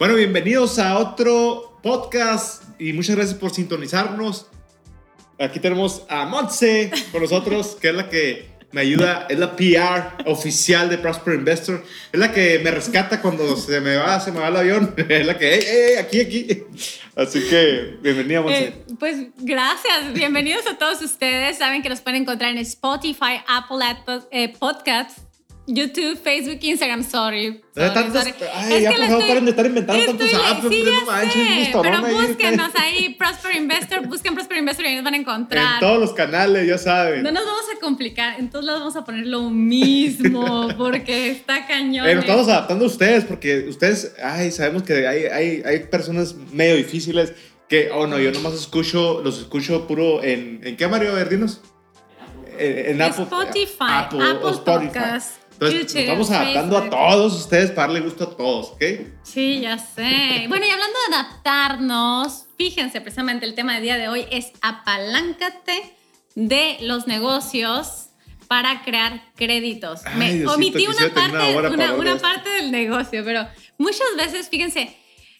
Bueno, bienvenidos a otro podcast y muchas gracias por sintonizarnos. Aquí tenemos a Montse con nosotros, que es la que me ayuda, es la PR oficial de Prosper Investor, es la que me rescata cuando se me va, se me va el avión, es la que, hey, hey, aquí, aquí. Así que, bienvenida. Eh, pues gracias, bienvenidos a todos ustedes. Saben que nos pueden encontrar en Spotify, Apple Ad- eh, Podcasts, YouTube, Facebook, Instagram, sorry. Sorry, tantos- sorry. ay, Es ya por favor, paren de estar inventando estoy- tantos apps, Sí, no manches, pero ahí. búsquenos ahí, Prosper Investor, busquen Prosper Investor y ahí nos van a En encontrar. todos los canales, ya saben. No nos vamos a complicar, en todos lados vamos a poner lo mismo, porque está cañón. Nos eh. estamos adaptando a ustedes porque ustedes, ay, sabemos que hay, hay, hay personas medio difíciles que, oh no, yo nomás escucho, los escucho puro en, ¿en qué Mario Verdinos? En, en Apple, Spotify, Apple, Apple, Spotify. Podcast, Entonces, nos vamos adaptando a todos ustedes para darle gusto a todos, ¿ok? Sí, ya sé. Bueno, y hablando de adaptarnos, fíjense, precisamente el tema del día de hoy es apaláncate de los negocios para crear créditos. Ay, Me Diosito, omití una parte, una una, una parte del negocio, pero muchas veces, fíjense,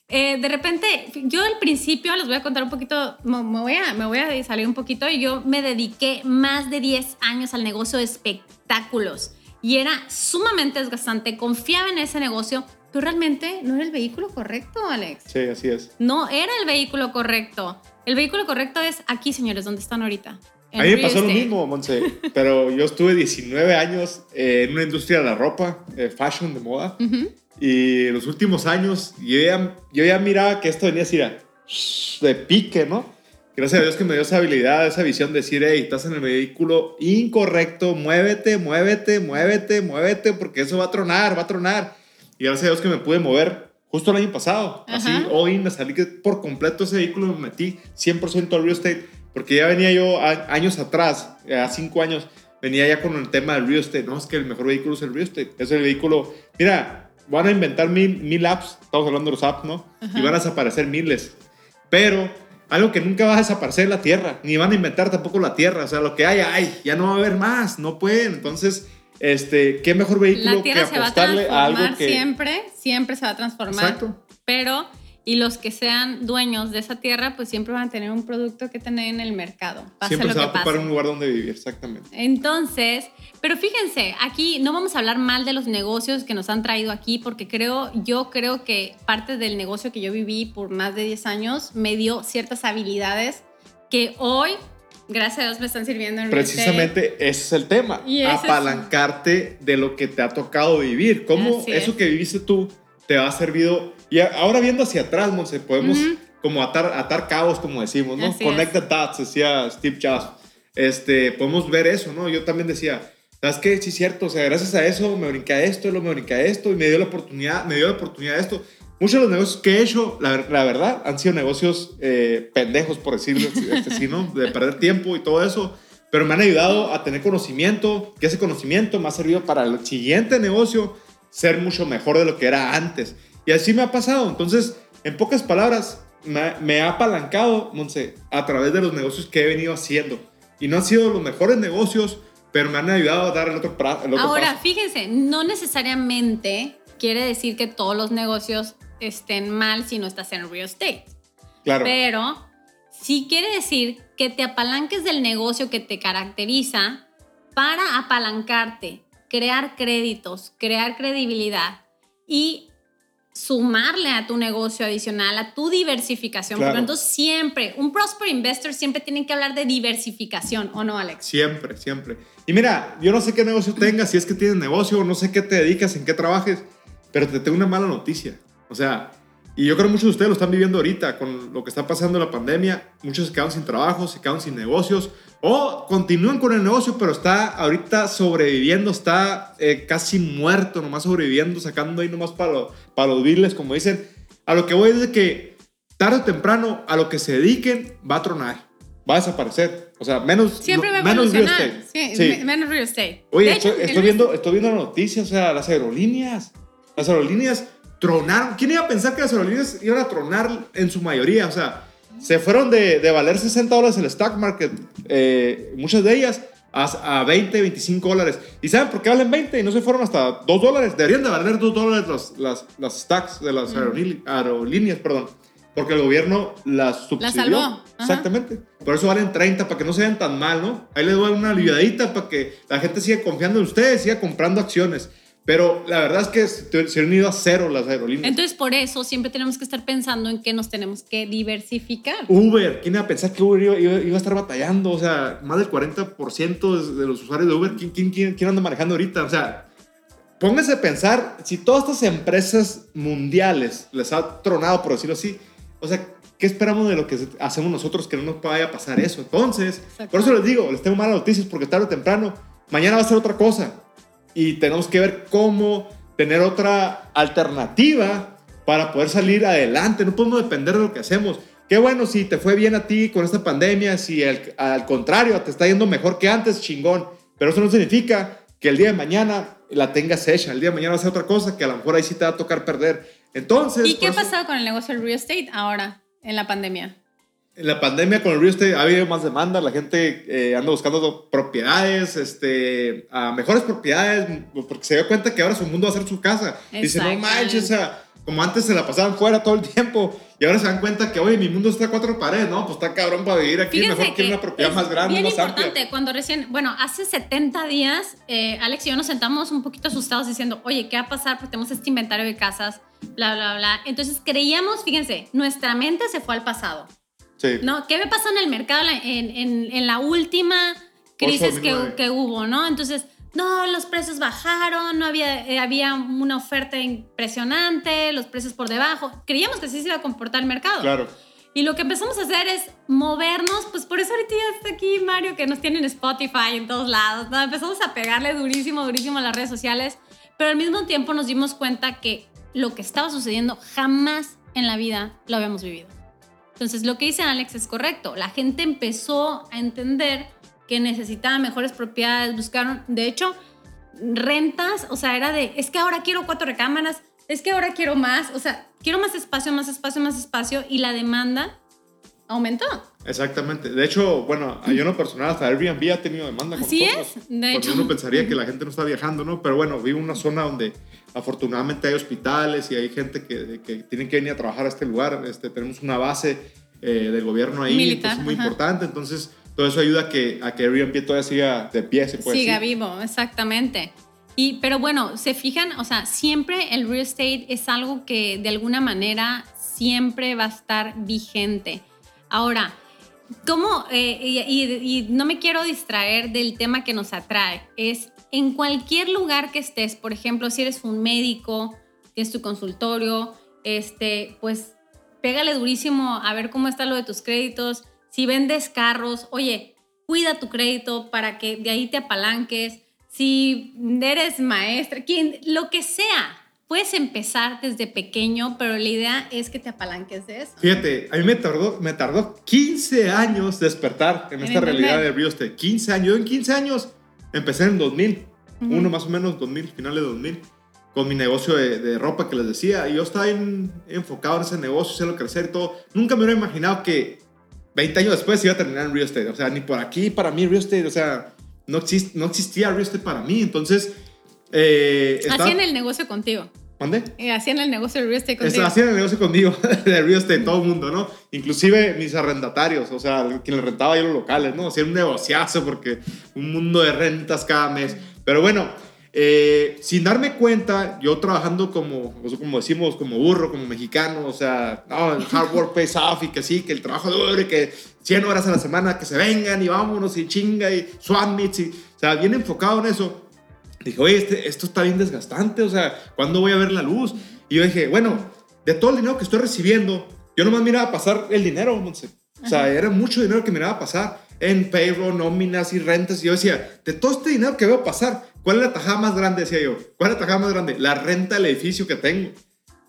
eh, de repente, yo al principio les voy a contar un poquito, me, me voy a, me voy a salir un poquito y yo me dediqué más de 10 años al negocio de espectáculos y era sumamente desgastante, confiaba en ese negocio, pero realmente no era el vehículo correcto, Alex. Sí, así es. No era el vehículo correcto. El vehículo correcto es aquí, señores, donde están ahorita. en A mí me pasó lo mismo, Monse, pero yo estuve 19 años eh, en una industria de la ropa, eh, fashion, de moda, Ujú. y en los últimos años yo ya, yo ya miraba que esto venía así de pique, ¿no? Gracias a Dios que me dio esa habilidad, esa visión de decir, hey, estás en el vehículo incorrecto, muévete, muévete, muévete, muévete, porque eso va a tronar, va a tronar. Y gracias a Dios que me pude mover justo el año pasado. Así, Ajá. hoy me salí por completo ese vehículo, me metí 100% al real estate, porque ya venía yo a- años atrás, a cinco años, venía ya con el tema del real estate. No, es que el mejor vehículo es el real estate. Es el vehículo, mira, van a inventar mil, mil apps, estamos hablando de los apps, ¿no? Y van a desaparecer miles. Pero algo que nunca va a desaparecer es la tierra, ni van a inventar tampoco la tierra. O sea, lo que hay, hay, ya no va a haber más, no pueden. Entonces, este, qué mejor vehículo La tierra que se va a apostarle a transformar algo que. siempre, siempre se va a transformar. Exacto. Pero, y los que sean dueños de esa tierra, pues siempre van a tener un producto que tener en el mercado. Pase Siempre lo se va que a ocupar un lugar donde vivir, exactamente. Entonces, pero fíjense, aquí no vamos a hablar mal de los negocios que nos han traído aquí, porque creo, yo creo que parte del negocio que yo viví por más de 10 años me dio ciertas habilidades que hoy, gracias a Dios, me están sirviendo en. Precisamente ese es el tema. Y ese es- apalancarte de lo que te ha tocado vivir. ¿Cómo Así eso es. que viviste tú te ha servido? Y ahora viendo hacia atrás, Monse, podemos Ujú. como atar, atar cabos, como decimos, ¿no? Así Connect the dots, decía Steve Jobs. Este, podemos ver eso, ¿no? Yo también decía, ¿sabes qué? Sí, es cierto. O sea, gracias a eso me brinqué a esto, luego me brinqué a esto y me dio la oportunidad, me dio la oportunidad de esto. Muchos de los negocios que he hecho, la, la verdad, han sido negocios eh, pendejos, por decirlo así, este, ¿no? De perder tiempo y todo eso. Pero me han ayudado a tener conocimiento, que ese conocimiento me ha servido para el siguiente negocio ser mucho mejor de lo que era antes. Y así me ha pasado. Entonces, en pocas palabras, me, me ha apalancado, Monse, a través de los negocios que he venido haciendo. Y no han sido los mejores negocios, pero me han ayudado a dar el otro, el otro Ahora, paso. fíjense, no necesariamente quiere decir que todos los negocios estén mal si no estás en real estate. Claro. Pero sí quiere decir que te apalanques del negocio que te caracteriza para apalancarte, crear créditos, crear credibilidad y sumarle a tu negocio adicional, a tu diversificación. Claro. Porque entonces siempre, un prosper investor siempre tiene que hablar de diversificación, ¿o no, Alex? Siempre, siempre. Y mira, yo no sé qué negocio tengas, si es que tienes negocio, no sé qué te dedicas, en qué trabajes, pero te tengo una mala noticia. O sea, y yo creo que muchos de ustedes lo están viviendo ahorita con lo que está pasando en la pandemia. Muchos se quedaron sin trabajo, se quedaron sin negocios o continúan con el negocio, pero está ahorita sobreviviendo, está eh, casi muerto, nomás sobreviviendo, sacando ahí nomás para, lo- para los biles, como dicen. A lo que voy es de que tarde o temprano a lo que se dediquen va a tronar, va a desaparecer. O sea, menos, Siempre va a menos real estate. Sí, Sí. me- menos real estate. Oye, hecho, estoy, estoy viendo, estoy viendo la noticia, o sea, las aerolíneas. Las aerolíneas tronaron. ¿Quién iba a pensar que las aerolíneas iban a tronar en su mayoría? O sea, se fueron de, de valer 60 dólares el stock market, eh, muchas de ellas, a, a 20, 25 dólares. ¿Y saben por qué valen 20 y no se fueron hasta 2 dólares? Deberían de valer 2 dólares las, las, las stocks de las aerolí- aerolíneas, perdón. Porque el gobierno las subsidió. salvó, ajá. Exactamente. Por eso valen 30, para que no se vean tan mal, ¿no? Ahí les doy una aliviadita para que la gente siga confiando en ustedes, siga comprando acciones. Pero la verdad es que se han ido a cero las aerolíneas. Entonces, por eso siempre tenemos que estar pensando en que nos tenemos que diversificar. Uber, ¿quién iba a pensar que Uber iba, iba- iba a estar batallando? O sea, más del 40% de los usuarios de Uber, ¿quién, quién, quién, quién anda manejando ahorita? O sea, pónganse a pensar, si todas estas empresas mundiales les ha tronado, por decirlo así, o sea, ¿qué esperamos de lo que hacemos nosotros que no nos vaya a pasar eso? Entonces, por eso les digo, les tengo malas noticias porque tarde o temprano, mañana va a ser otra cosa. Y tenemos que ver cómo tener otra alternativa para poder salir adelante. No podemos depender de lo que hacemos. Qué bueno si te fue bien a ti con esta pandemia, si al, al contrario te está yendo mejor que antes, chingón. Pero eso no significa que el día de mañana la tengas hecha. El día de mañana va a ser otra cosa que a lo mejor ahí sí te va a tocar perder. Entonces, ¿Y qué ha pasado con el negocio del real estate ahora, en la pandemia? En la pandemia con el real estate ha habido más demanda, la gente eh, anda buscando propiedades, este, a mejores propiedades, porque se dio cuenta que ahora su mundo va a ser su casa. Dice, no manches, o sea, como antes se la pasaban fuera todo el tiempo, y ahora se dan cuenta que, oye, mi mundo está a cuatro paredes, no, pues está cabrón para vivir aquí, Fíjense mejor que una propiedad más grande, bien más importante, amplia. cuando recién, bueno, hace 70 días, eh, Alex y yo nos sentamos un poquito asustados diciendo, oye, ¿qué va a pasar? Porque tenemos este inventario de casas, bla, bla, bla. Entonces creíamos, fíjense, nuestra mente se fue al pasado. Sí. ¿no? ¿Qué me pasó en el mercado en, en- en la última crisis que, 2009. que hubo, ¿no? Entonces, no, los precios bajaron, no había, eh, había una oferta impresionante, los precios por debajo. Creíamos que así se iba a comportar el mercado. Claro. Y lo que empezamos a hacer es movernos, pues por eso ahorita ya está aquí Mario, que nos tiene en Spotify en todos lados, ¿no? Empezamos a pegarle durísimo, durísimo a las redes sociales, pero al mismo tiempo nos dimos cuenta que lo que estaba sucediendo jamás en la vida lo habíamos vivido. Entonces, lo que dice Alex es correcto. La gente empezó a entender que necesitaba mejores propiedades, buscaron, de hecho, rentas, o sea, era de, es que ahora quiero cuatro recámaras, es que ahora quiero más, o sea, quiero más espacio, más espacio, más espacio, y la demanda aumentó. Exactamente. De hecho, bueno, yo en lo personal, hasta Airbnb ha tenido demanda con Así nosotros. es, de Porque hecho. uno pensaría que la gente no está viajando, ¿no? Pero bueno, vivo en una zona donde afortunadamente hay hospitales y hay gente que, que tiene que venir a trabajar a este lugar. Este, tenemos una base eh, del gobierno ahí, Militar, entonces, muy ajá. importante. Entonces, todo eso ayuda a que, a que Airbnb todavía siga de pie, se puede Siga decir. vivo, exactamente. Y, pero bueno, se fijan, o sea, siempre el real estate es algo que de alguna manera siempre va a estar vigente. Ahora, ¿cómo? eh, y, no me quiero distraer del tema que nos atrae. Es en cualquier lugar que estés, por ejemplo, si eres un médico, tienes tu consultorio, este, pues pégale durísimo a ver cómo está lo de tus créditos. Si vendes carros, oye, cuida tu crédito para que de ahí te apalanques. Si eres maestra, quien, lo que sea, puedes empezar desde pequeño, pero la idea es que te apalanques de eso. Fíjate, a mí me tardó, me tardó 15 años despertar en En esta realidad de real estate. 15 años. Yo en 15 años empecé en 2000. Ujú. Uno más o menos, 2000, finales de 2000. Con mi negocio de, de ropa que les decía. Y yo estaba en- enfocado en ese negocio, hacerlo crecer y todo. Nunca me hubiera imaginado que 20 años después iba a terminar en real estate. O sea, ni por aquí, para mí, real estate. O sea, no, exist- no existía real estate para mí. Entonces, eh, estaba- Hacían el negocio contigo. ¿Mandé? Eh, Hacían el negocio de real estate contigo. Hacían el negocio conmigo, de real estate, todo el mundo, ¿no? Inclusive mis arrendatarios, o sea, quien les rentaba yo los locales, ¿no? Hacían un negociazo porque un mundo de rentas cada mes. Pero bueno, eh, sin darme cuenta, yo trabajando como, como decimos, como burro, como mexicano, o sea, no, el hard work pays off y que sí, que el trabajo duro y que 100 horas a la semana, que se vengan y vámonos y chinga y swap meets y, o sea, bien enfocado en eso. Dije, oye, este- esto está bien desgastante, o sea, ¿cuándo voy a ver la luz? Y yo dije, bueno, de todo el dinero que estoy recibiendo, yo nomás miraba pasar el dinero, Monse. O sea, era mucho dinero que miraba pasar en payroll, nóminas y rentas. Y yo decía, de todo este dinero que veo pasar, ¿cuál es la tajada más grande? Decía yo, ¿cuál es la tajada más grande? La renta del edificio que tengo.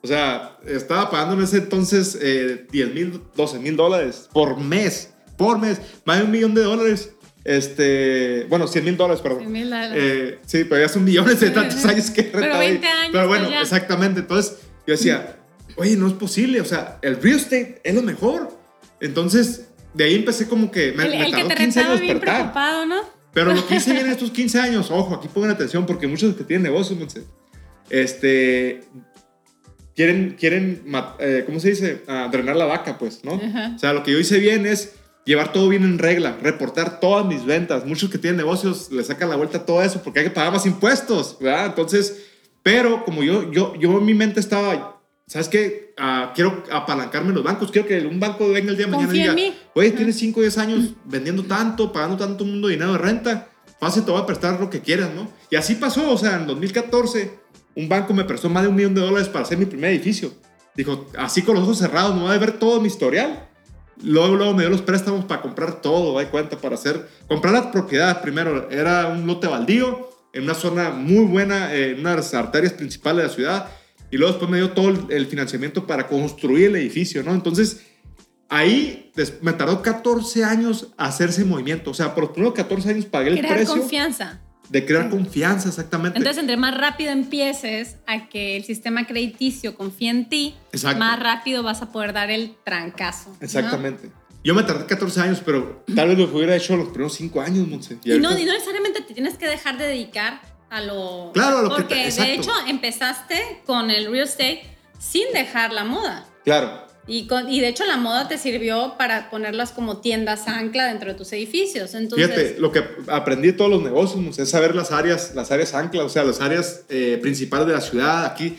O sea, estaba pagando en ese entonces eh, 10 mil, 12 mil dólares por mes, por mes, más de un millón de dólares. Este, bueno, 100 mil dólares, perdón. 100,000 dólares. Eh, sí, pero ya son millones de tantos años que Pero rentado ahí. 20 años, Pero bueno, pues exactamente. Entonces yo decía, oye, no es posible. O sea, el real estate es lo mejor. Entonces, de ahí empecé como que me, el, me el que tardó te 15 retaba años bien preocupado, ¿no? Pero lo que hice bien en estos 15 años, ojo, aquí pongan atención porque muchos que tienen negocios, este, quieren, quieren, eh, ¿cómo se dice? Ah, drenar la vaca, pues, ¿no? Ajá. O sea, lo que yo hice bien es llevar todo bien en regla, reportar todas mis ventas. Muchos que tienen negocios le sacan la vuelta a todo eso porque hay que pagar más impuestos, ¿verdad? Entonces, pero como yo, yo, yo en mi mente estaba, ¿sabes qué? Ah, quiero apalancarme en los bancos, quiero que un banco venga el día de mañana y diga, oye, tienes 5 o 10 años vendiendo tanto, pagando tanto mundo dinero de renta, fácil, te voy a prestar lo que quieras, ¿no? Y así pasó, o sea, en 2014, un banco me prestó más de un millón de dólares para hacer mi primer edificio. Dijo, así con los ojos cerrados, no va a ver todo mi historial. Luego, luego me dio los préstamos para comprar todo, hay cuenta, para hacer, comprar la propiedad primero. Era un lote baldío en una zona muy buena, en una de las arterias principales de la ciudad. Y luego después me dio todo el, financiamiento para construir el edificio, ¿no? Entonces, ahí me tardó 14 años hacer ese movimiento. O sea, por los primeros 14 años pagué el Crear precio confianza. De crear confianza, exactamente. Entonces, entre más rápido empieces a que el sistema crediticio confíe en ti, Exacto. más rápido vas a poder dar el trancazo. ¿no? Exactamente. Yo me tardé 14 años, pero tal vez lo hubiera hecho los primeros 5 años, Monse. Y no, ahorita- y no necesariamente te tienes que dejar de dedicar a lo... Claro, a lo que te- Porque de hecho empezaste con el real estate sin dejar la moda. Claro. Y, con- y de hecho la moda te sirvió para ponerlas como tiendas ancla dentro de tus edificios. Entonces, Fíjate, lo que aprendí de todos los negocios es saber las áreas, las áreas anclas, o sea, las áreas eh, principales de la ciudad. Aquí,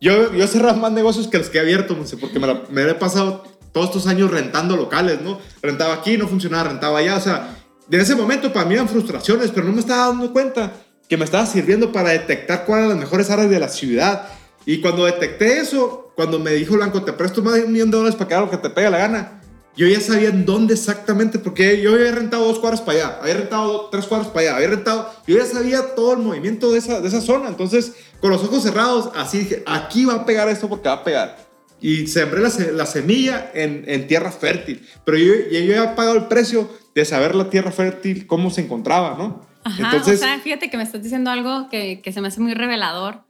yo, yo cerrado más negocios que los que he abierto, porque me, la- me he pasado todos estos años rentando locales, ¿no? Rentaba aquí, no funcionaba, rentaba allá, o sea, en ese momento para mí eran frustraciones, pero no me estaba dando cuenta que me estaba sirviendo para detectar cuáles eran las mejores áreas de la ciudad. Y cuando detecté eso, cuando me dijo Blanco, te presto más de un millón de dólares para que haga lo que te pegue la gana, yo ya sabía en dónde exactamente, porque yo había rentado dos cuadras para allá, había rentado do- tres cuadras para allá, había rentado, yo ya sabía todo el movimiento de esa, de esa zona. Entonces, con los ojos cerrados, así dije, aquí va a pegar esto porque va a pegar. Y sembré la, la semilla en, en tierra fértil. Pero yo, yo ya había pagado el precio de saber la tierra fértil, cómo se encontraba, ¿no? Ajá, Entonces, o sea, fíjate que me estás diciendo algo que, que se me hace muy revelador.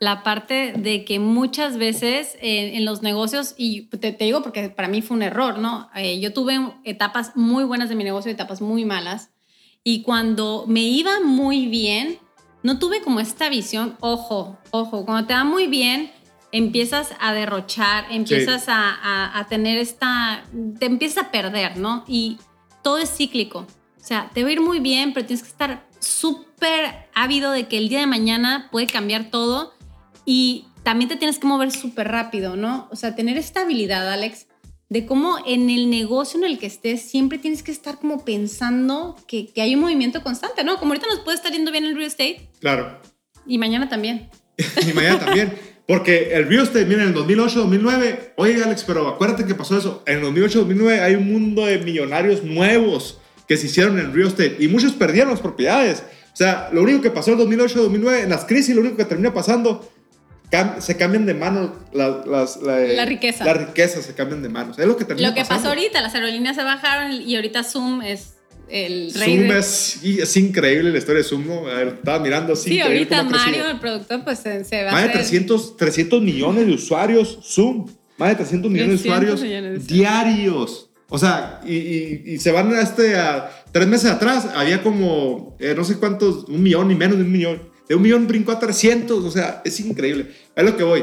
La parte de que muchas veces en, en los negocios, y te, te digo porque para mí fue un error, ¿no? Eh, yo tuve etapas muy buenas de mi negocio y etapas muy malas. Y cuando me iba muy bien, no tuve como esta visión, ojo, ojo, cuando te va muy bien, empiezas a derrochar, empiezas a, a- a tener esta, te empiezas a perder, ¿no? Y todo es cíclico. O sea, te va a ir muy bien, pero tienes que estar súper ávido de que el día de mañana puede cambiar todo y también te tienes que mover súper rápido, ¿no? O sea, tener esta habilidad, Alex, de cómo en el negocio en el que estés siempre tienes que estar como pensando que, que hay un movimiento constante, ¿no? Como ahorita nos puede estar yendo bien el real estate claro. y mañana también. y mañana también. Porque el real estate, mira, en el 2008, 2009, oye Alex, pero acuérdate que pasó eso. En el 2008, 2009 hay un mundo de millonarios nuevos que se hicieron en real estate y muchos perdieron las propiedades. O sea, lo único que pasó en el 2008, 2009, en las crisis, lo único que termina pasando, cam- se cambian de manos las, las- la, La riqueza. Las riquezas se cambian de manos. Es lo que termina Lo que pasando. pasó ahorita, las aerolíneas se bajaron y ahorita Zoom es el rey Zoom de... es, es increíble la historia de Zoom, ¿no? Ver, Estaba mirando así. Sí, ahorita. Mario, el productor, pues se, se va Más a de hacer... 300, 300 millones de usuarios Zoom. Más de 300 millones de 300 usuarios millones de usuarios. diarios. O sea, y, y- y se van a este. A, tres meses atrás había como eh, no sé cuántos, un millón y menos de un millón. De un millón brincó a 300. O sea, es increíble. Es lo que voy.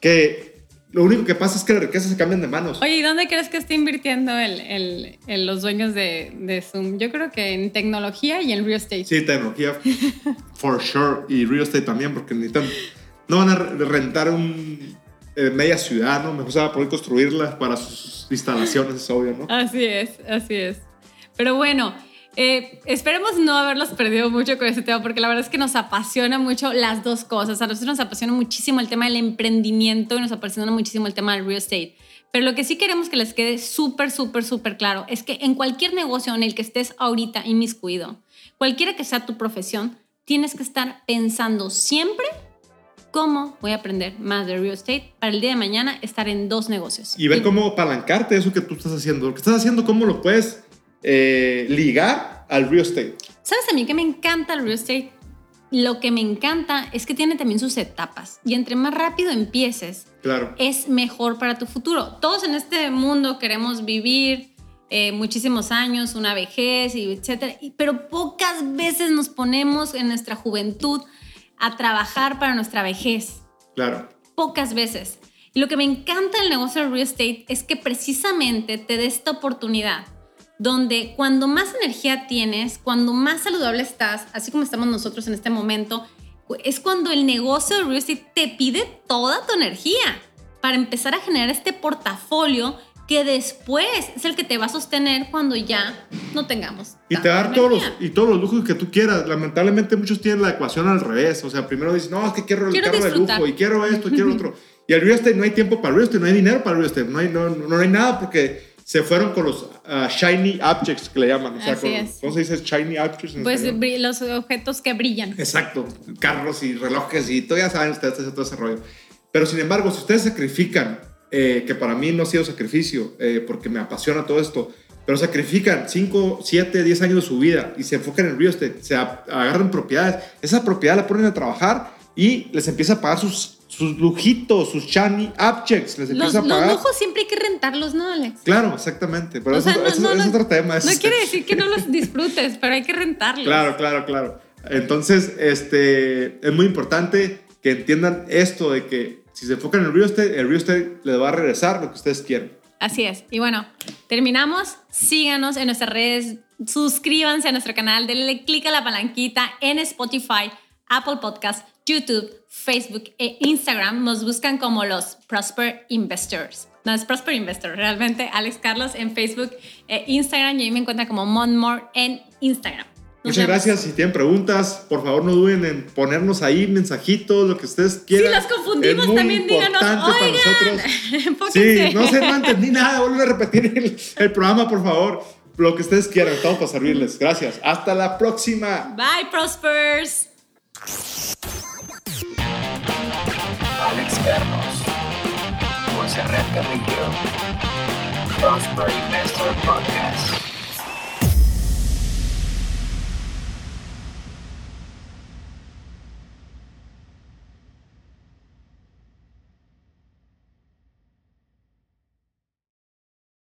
Que lo único que pasa es que las riquezas se cambian de manos. Oye, ¿y dónde crees que está invirtiendo el, el- el- los dueños de, de Zoom? Yo creo que en tecnología y en real estate. Sí, tecnología, for sure. Y real estate también, porque necesitan. No van a re- rentar un. eh, media ciudad, ¿no? Mejor se va a poder construirla para sus instalaciones, es obvio, ¿no? Así es, así es. Pero bueno, eh, esperemos no haberlos perdido mucho con este tema, porque la verdad es que nos apasiona mucho las dos cosas. A nosotros nos apasiona muchísimo el tema del emprendimiento y nos apasiona muchísimo el tema del real estate. Pero lo que sí queremos que les quede súper, súper, súper claro es que en cualquier negocio en el que estés ahorita inmiscuido, cualquiera que sea tu profesión, tienes que estar pensando siempre cómo voy a aprender más de real estate para el día de mañana estar en dos negocios. y ver cómo apalancarte eso que tú estás haciendo. Lo que estás haciendo, cómo lo puedes eh, ligar al real estate. ¿Sabes a mí que me encanta el real estate? lo que me encanta es que tiene también sus etapas. Y entre más rápido empieces, Claro. es mejor para tu futuro. Todos en este mundo queremos vivir eh, muchísimos años, una vejez, y etcétera, pero pocas veces nos ponemos en nuestra juventud a trabajar para nuestra vejez. Claro. Pocas veces. Y lo que me encanta del negocio del real estate es que precisamente te dé esta oportunidad donde cuando más energía tienes, cuando más saludable estás, así como estamos nosotros en este momento, es cuando el negocio del real estate te pide toda tu energía para empezar a generar este portafolio que después es el que te va a sostener cuando ya no tengamos. Y te tanta dar todos los, y todos los lujos que tú quieras. Lamentablemente muchos tienen la ecuación al revés. O sea, primero dicen, no, es que quiero el Quiero carro de lujo y quiero esto, y quiero otro. Y el real estate no hay tiempo para el real estate, no hay dinero para el real estate, no hay, no, no hay nada porque se fueron con los ah, shiny objects que le llaman. O sea, Así con- es. ¿cómo se dice shiny objects? en Pues español? los objetos que brillan. Exacto, carros y relojes y todo, ya saben ustedes todo ese rollo. Pero sin embargo, si ustedes sacrifican, eh, que para mí no ha sido sacrificio, eh, porque me apasiona todo esto, pero sacrifican 5, 7, 10 años de su vida y se enfocan en el real estate, se agarran propiedades, esa propiedad la ponen a trabajar y les empieza a pagar sus, sus lujitos, sus shiny objects, les Los, empieza a los pagar. lujos siempre hay que rentarlos, ¿no, Alex? Claro, exactamente, pero eso, sea, no- es no- otro tema. es No este- quiere decir que no los disfrutes, pero hay que rentarlos. Claro, claro, claro. Entonces, este, es muy importante que entiendan esto de que si se enfocan en el real estate, el real estate les va a regresar lo que ustedes quieren. Así es. Y bueno, terminamos. Síganos en nuestras redes. Suscríbanse a nuestro canal. Denle clic a la palanquita en Spotify, Apple Podcast, YouTube, Facebook e Instagram. Nos buscan como los Prosper Investors. No es Prosper Investor, realmente Alex Carlos en Facebook e Instagram. Y ahí me encuentran como Monmore en Instagram. Nos Muchas vemos. gracias. Si tienen preguntas, por favor no duden en ponernos ahí mensajitos, lo que ustedes Si quieran. los confundimos, Es muy también díganos. para Oigan. Sí, no sé, no entendí nada. Vuelven a repetir el, el programa, por favor. Lo que ustedes quieran, estamos para servirles. Gracias. Hasta la próxima. Bye, Prospers. Alex Carlos, Monserrat Carrillo, Prosper Investor Podcast.